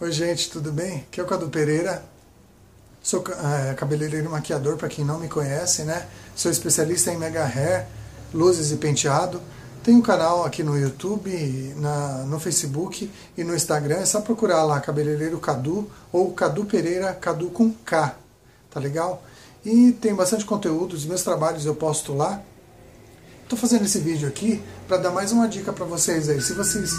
Oi, gente, tudo bem? Aqui é o Cadu Pereira. Sou é, cabeleireiro e maquiador, para quem não me conhece, né? Sou especialista em mega hair, luzes e penteado. Tenho um canal aqui no YouTube, na, no Facebook e no Instagram. É só procurar lá Cabeleireiro Cadu ou Cadu Pereira, Cadu com K, tá legal? E tem bastante conteúdo, os meus trabalhos eu posto lá. Estou fazendo esse vídeo aqui para dar mais uma dica para vocês aí. Se vocês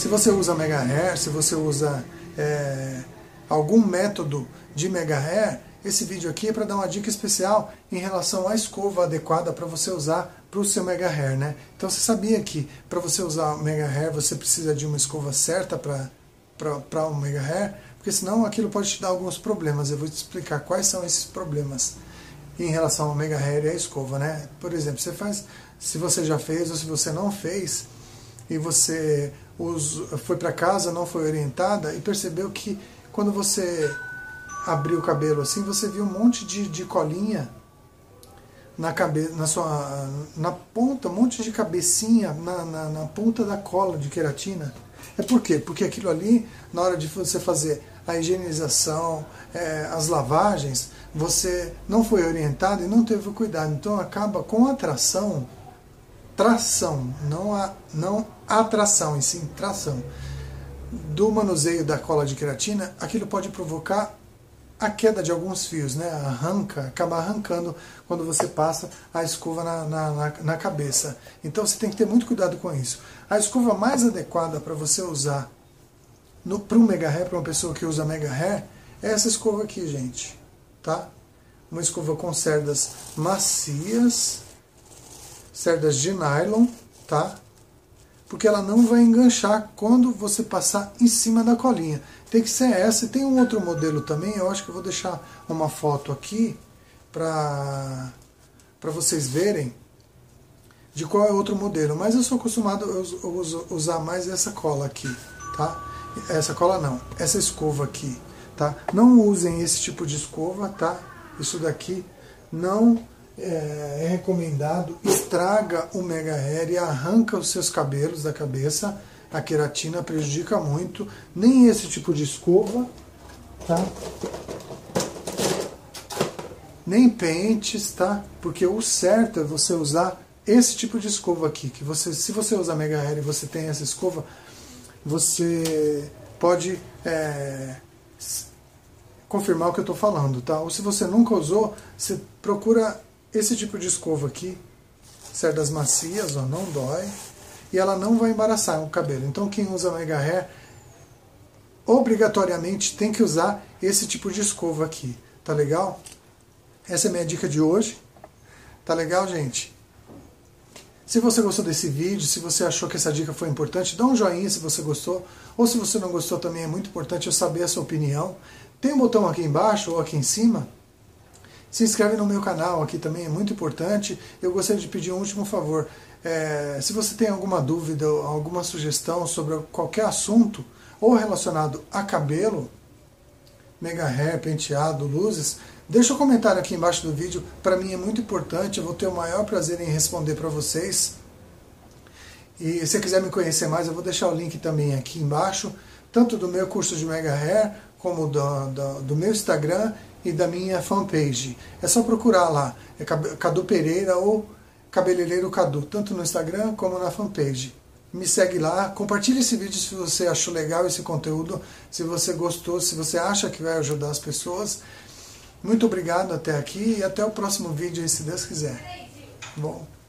se você usa mega hair, se você usa é, algum método de mega hair, esse vídeo aqui é para dar uma dica especial em relação à escova adequada para você usar para o seu mega hair, né? Então você sabia que para você usar o mega hair você precisa de uma escova certa para o um mega hair? Porque senão aquilo pode te dar alguns problemas. Eu vou te explicar quais são esses problemas em relação ao mega hair e à escova, né? Por exemplo, você faz, se você já fez ou se você não fez, e você foi para casa, não foi orientada e percebeu que quando você abriu o cabelo assim, você viu um monte de, de colinha na, cabe, na, sua, na ponta, um monte de cabecinha na, na, na ponta da cola de queratina. É por quê? Porque aquilo ali, na hora de você fazer a higienização, é, as lavagens, você não foi orientado e não teve cuidado. Então acaba com a atração tração, não a não atração, e sim tração do manuseio da cola de queratina, aquilo pode provocar a queda de alguns fios, né? Arranca, acaba arrancando quando você passa a escova na, na, na, cabeça. Então você tem que ter muito cuidado com isso. A escova mais adequada para você usar para um mega hair, para uma pessoa que usa mega hair, é essa escova aqui, gente. Tá? Uma escova com cerdas macias, cerdas de nylon, tá? Porque ela não vai enganchar quando você passar em cima da colinha. Tem que ser essa. E tem um outro modelo também, eu acho que eu vou deixar uma foto aqui para vocês verem de qual é outro modelo. Mas eu sou acostumado a usar mais essa cola aqui, tá? Essa cola não, essa escova aqui, tá? Não usem esse tipo de escova, tá? Isso daqui não é, é recomendado, estraga o mega hair e arranca os seus cabelos da cabeça. A queratina prejudica muito. Nem esse tipo de escova, tá? Nem pentes, tá? Porque o certo é você usar esse tipo de escova aqui. Que você, se você usa mega hair e você tem essa escova, você pode é, confirmar o que eu estou falando, tá? Ou se você nunca usou, você procura esse tipo de escova aqui, cerdas macias, ó, não dói, e ela não vai embaraçar o cabelo. Então quem usa Mega Hair obrigatoriamente tem que usar esse tipo de escova aqui, tá legal? Essa é a minha dica de hoje. Tá legal, gente? Se você gostou desse vídeo, se você achou que essa dica foi importante, dá um joinha se você gostou, ou se você não gostou também é muito importante eu saber a sua opinião. Tem um botão aqui embaixo ou aqui em cima se inscreve no meu canal aqui também, é muito importante. Eu gostaria de pedir um último favor. É, se você tem alguma dúvida, alguma sugestão sobre qualquer assunto, ou relacionado a cabelo, mega hair, penteado, luzes, deixa um comentário aqui embaixo do vídeo. Para mim é muito importante, eu vou ter o maior prazer em responder para vocês. E se quiser me conhecer mais, eu vou deixar o link também aqui embaixo, tanto do meu curso de mega hair, como do, do, do meu Instagram e da minha fanpage. É só procurar lá, é Cadu Pereira ou Cabeleireiro Cadu, tanto no Instagram como na fanpage. Me segue lá, compartilhe esse vídeo se você achou legal esse conteúdo, se você gostou, se você acha que vai ajudar as pessoas. Muito obrigado até aqui e até o próximo vídeo, se Deus quiser. Bom.